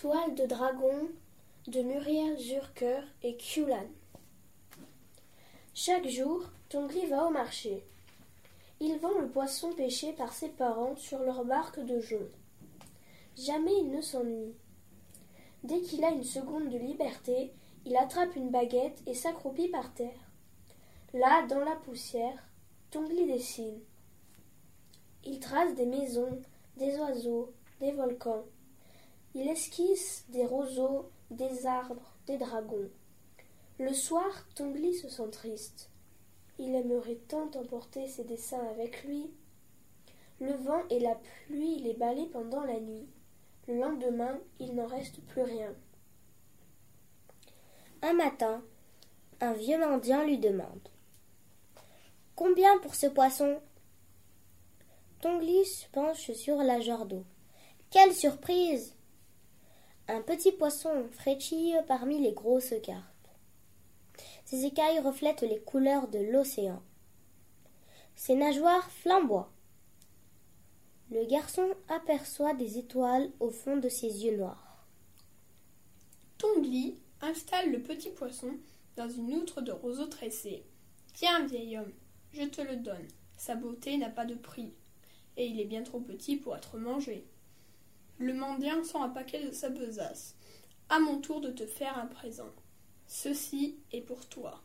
Toile de dragon de Muriel Zurker et Kulan. Chaque jour, Tongli va au marché. Il vend le poisson pêché par ses parents sur leur barque de jonc. Jamais il ne s'ennuie. Dès qu'il a une seconde de liberté, il attrape une baguette et s'accroupit par terre. Là, dans la poussière, Tongli dessine. Il trace des maisons, des oiseaux, des volcans. Il esquisse des roseaux, des arbres, des dragons. Le soir, Tongli se sent triste. Il aimerait tant emporter ses dessins avec lui. Le vent et la pluie les balaient pendant la nuit. Le lendemain, il n'en reste plus rien. Un matin, un vieux mendiant lui demande Combien pour ce poisson? Tongli se penche sur la jarre. Quelle surprise Un petit poisson frétille parmi les grosses carpes. Ses écailles reflètent les couleurs de l'océan. Ses nageoires flamboient. Le garçon aperçoit des étoiles au fond de ses yeux noirs. Tongli installe le petit poisson dans une outre de roseaux tressés. Tiens, vieil homme, je te le donne. Sa beauté n'a pas de prix, et il est bien trop petit pour être mangé. Le mendiant sort un paquet de sa besace. À mon tour de te faire un présent. Ceci est pour toi.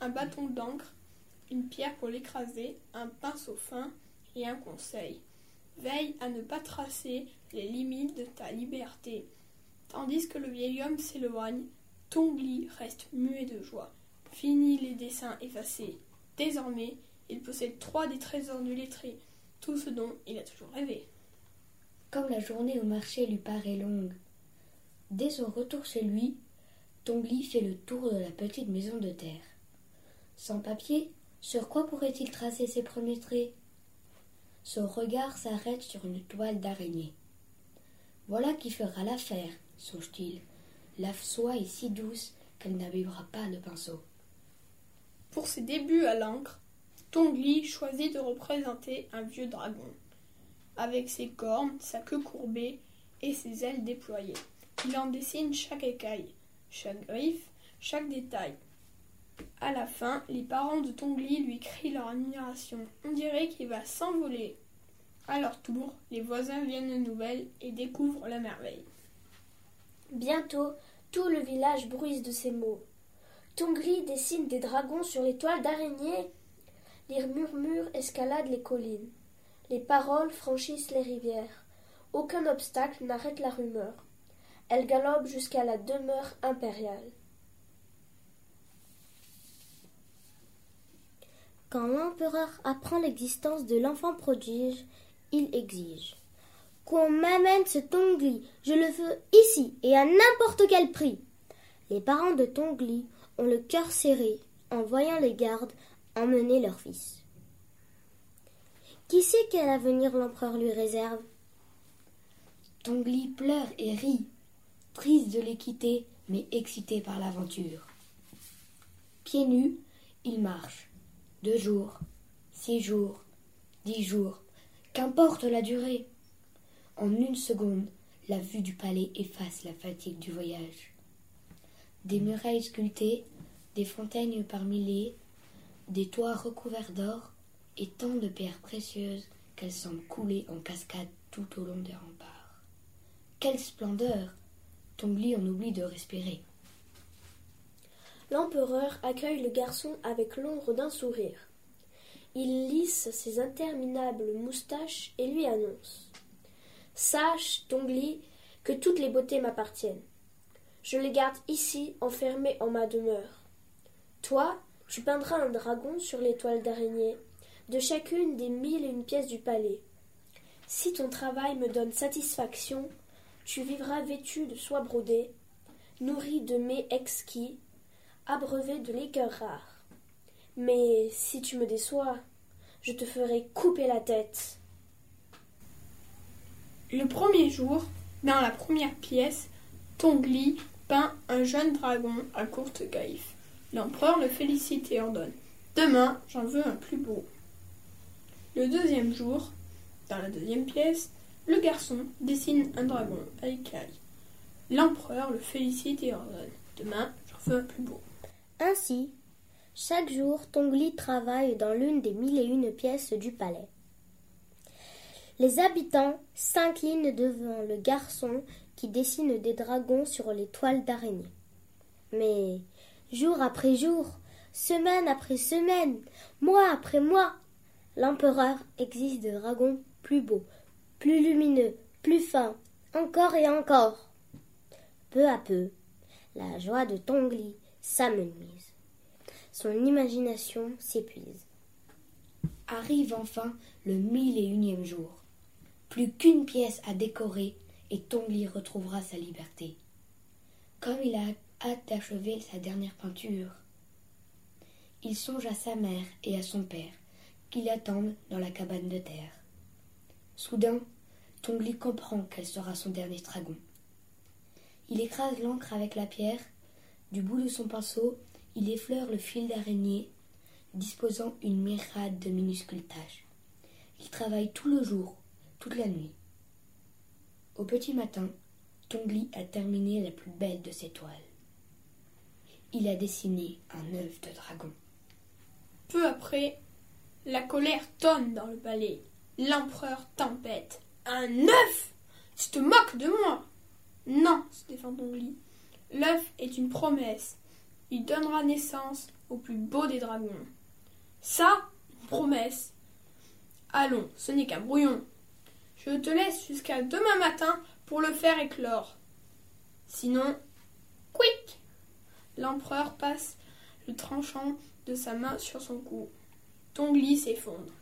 Un bâton d'encre, une pierre pour l'écraser, un pinceau fin et un conseil. Veille à ne pas tracer les limites de ta liberté. Tandis que le vieil homme s'éloigne, Tongli reste muet de joie. Fini les dessins effacés. Désormais, il possède trois des trésors du lettré, tout ce dont il a toujours rêvé. Comme la journée au marché lui paraît longue. Dès son retour chez lui, Tongli fait le tour de la petite maison de terre. Sans papier, sur quoi pourrait-il tracer ses premiers traits? Son regard s'arrête sur une toile d'araignée. Voilà qui fera l'affaire, songe-t-il. La soie est si douce qu'elle n'abîmera pas le pinceau. Pour ses débuts à l'encre, Tongli choisit de représenter un vieux dragon, avec ses cornes, sa queue courbée et ses ailes déployées. Il en dessine chaque écaille, chaque griffe, chaque détail. À la fin, les parents de Tongli lui crient leur admiration. On dirait qu'il va s'envoler. À leur tour, les voisins viennent de nouvelles et découvrent la merveille. Bientôt, tout le village bruise de ces mots. Tongli dessine des dragons sur les toiles d'araignée. Les murmures escaladent les collines. Les paroles franchissent les rivières. Aucun obstacle n'arrête la rumeur. Elle galope jusqu'à la demeure impériale. Quand l'empereur apprend l'existence de l'enfant prodige, il exige qu'on m'amène ce Tongli. Je le veux ici et à n'importe quel prix. Les parents de Tongli ont le cœur serré en voyant les gardes emmener leur fils. Qui sait quel avenir l'empereur lui réserve? Tongli pleure et rit, triste de les quitter, mais excité par l'aventure. Pieds nus, il marche. Deux jours, six jours, dix jours, qu'importe la durée. En une seconde, la vue du palais efface la fatigue du voyage. Des murailles sculptées, des fontaines par milliers, des toits recouverts d'or et tant de pierres précieuses qu'elles semblent couler en cascade tout au long des remparts. Quelle splendeur Tongli en oublie de respirer. L'empereur accueille le garçon avec l'ombre d'un sourire. Il lisse ses interminables moustaches et lui annonce Sache, Tongli, que toutes les beautés m'appartiennent. Je les garde ici, enfermées en ma demeure. Toi, tu peindras un dragon sur les toiles d'araignée, de chacune des mille et une pièces du palais. Si ton travail me donne satisfaction, tu vivras vêtu de soie brodée, nourri de mets exquis, abreuvé de liqueurs rares. Mais si tu me déçois, je te ferai couper la tête. Le premier jour, dans la première pièce, Tongli peint un jeune dragon à courte griffe. L'empereur le félicite et ordonne Demain, j'en veux un plus beau. Le deuxième jour, dans la deuxième pièce, le garçon dessine un dragon à. L'empereur le félicite et ordonne Demain, j'en veux un plus beau. Ainsi, chaque jour, Tongli travaille dans l'une des mille et une pièces du palais. Les habitants s'inclinent devant le garçon qui dessine des dragons sur les toiles d'araignée. Mais jour après jour, semaine après semaine, mois après mois, l'empereur existe de dragons plus beaux, plus lumineux, plus fins, encore et encore. Peu à peu, la joie de Tongli s'amenuise. Son imagination s'épuise. Arrive enfin le mille et unième jour. Plus qu'une pièce à décorer et Tongli retrouvera sa liberté. Comme il a hâte d'achever sa dernière peinture, il songe à sa mère et à son père qui l'attendent dans la cabane de terre. Soudain, Tongli comprend qu'elle sera son dernier dragon. Il écrase l'encre avec la pierre, du bout de son pinceau, il effleure le fil d'araignée, disposant une myriade de minuscules taches. Il travaille tout le jour toute la nuit. Au petit matin, Tongli a terminé la plus belle de ses toiles. Il a dessiné un œuf de dragon. Peu après, la colère tonne dans le palais. L'empereur tempête. Un œuf Tu te moques de moi Non, se défend Tongli. L'œuf est une promesse. Il donnera naissance au plus beau des dragons. Ça, promesse. Allons, ce n'est qu'un brouillon. Je te laisse jusqu'à demain matin pour le faire éclore. Sinon, quick L'empereur passe le tranchant de sa main sur son cou. Tongli s'effondre.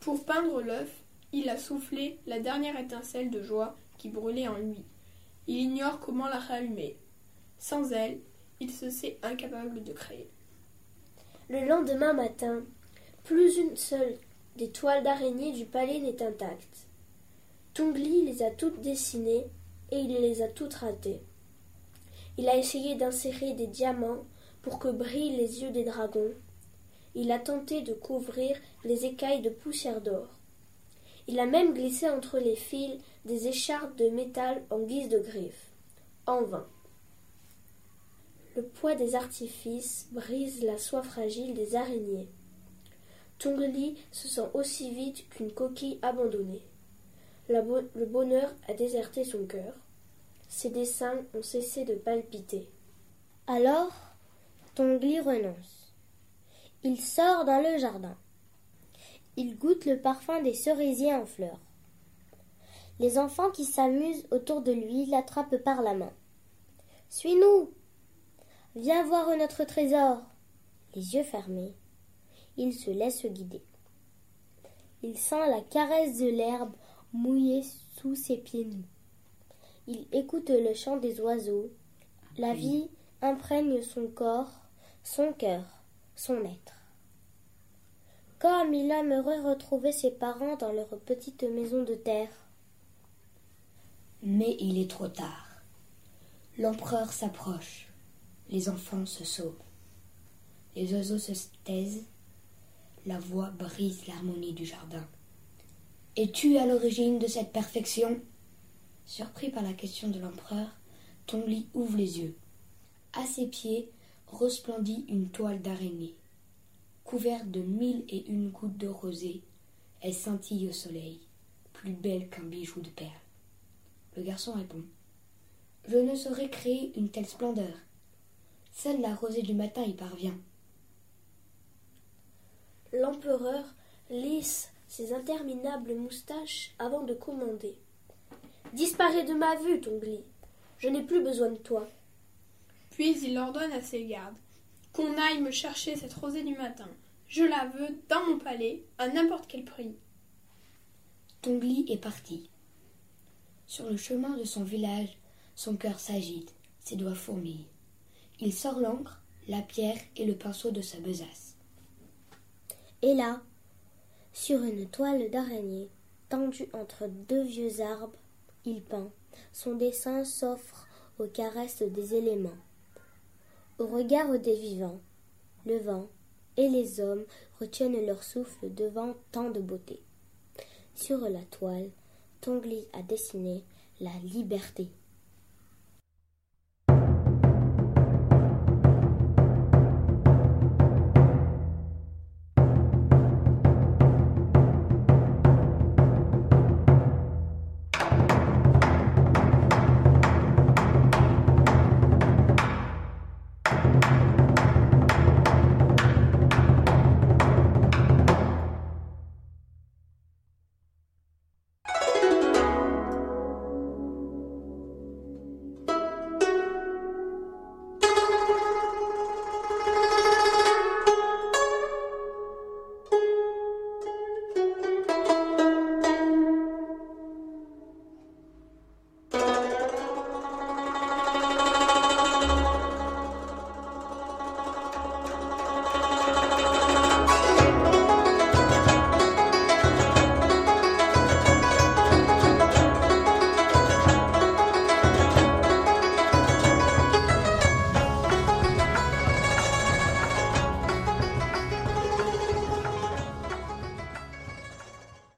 Pour peindre l'œuf, il a soufflé la dernière étincelle de joie qui brûlait en lui. Il ignore comment la rallumer. Sans elle, il se sait incapable de créer. Le lendemain matin, plus une seule des toiles d'araignée du palais n'est intacte. Tongli les a toutes dessinées et il les a toutes ratées. Il a essayé d'insérer des diamants pour que brillent les yeux des dragons. Il a tenté de couvrir les écailles de poussière d'or. Il a même glissé entre les fils des écharpes de métal en guise de griffes. En vain. Le poids des artifices brise la soie fragile des araignées. Tongli se sent aussi vite qu'une coquille abandonnée le bonheur a déserté son cœur. Ses dessins ont cessé de palpiter. Alors, Tongli renonce. Il sort dans le jardin. Il goûte le parfum des cerisiers en fleurs. Les enfants qui s'amusent autour de lui l'attrapent par la main. Suis-nous. Viens voir notre trésor. Les yeux fermés, il se laisse guider. Il sent la caresse de l'herbe mouillé sous ses pieds nus. Il écoute le chant des oiseaux. La vie imprègne son corps, son cœur, son être. Comme il aimerait retrouver ses parents dans leur petite maison de terre. Mais il est trop tard. L'empereur s'approche. Les enfants se sauvent. Les oiseaux se taisent. La voix brise l'harmonie du jardin. Es-tu à l'origine de cette perfection? Surpris par la question de l'empereur, Tongli ouvre les yeux. À ses pieds resplendit une toile d'araignée. Couverte de mille et une gouttes de rosée, elle scintille au soleil, plus belle qu'un bijou de perles. Le garçon répond Je ne saurais créer une telle splendeur. Seule la rosée du matin y parvient. L'empereur lisse ses interminables moustaches avant de commander. Disparais de ma vue, Tongli. Je n'ai plus besoin de toi. Puis il ordonne à ses gardes qu'on aille me chercher cette rosée du matin. Je la veux dans mon palais, à n'importe quel prix. Tongli est parti. Sur le chemin de son village, son cœur s'agite, ses doigts fourmillent. Il sort l'encre, la pierre et le pinceau de sa besace. Et là, sur une toile d'araignée, tendue entre deux vieux arbres, il peint. Son dessin s'offre aux caresses des éléments, au regard des vivants. Le vent et les hommes retiennent leur souffle devant tant de beauté. Sur la toile, Tongli a dessiné la liberté.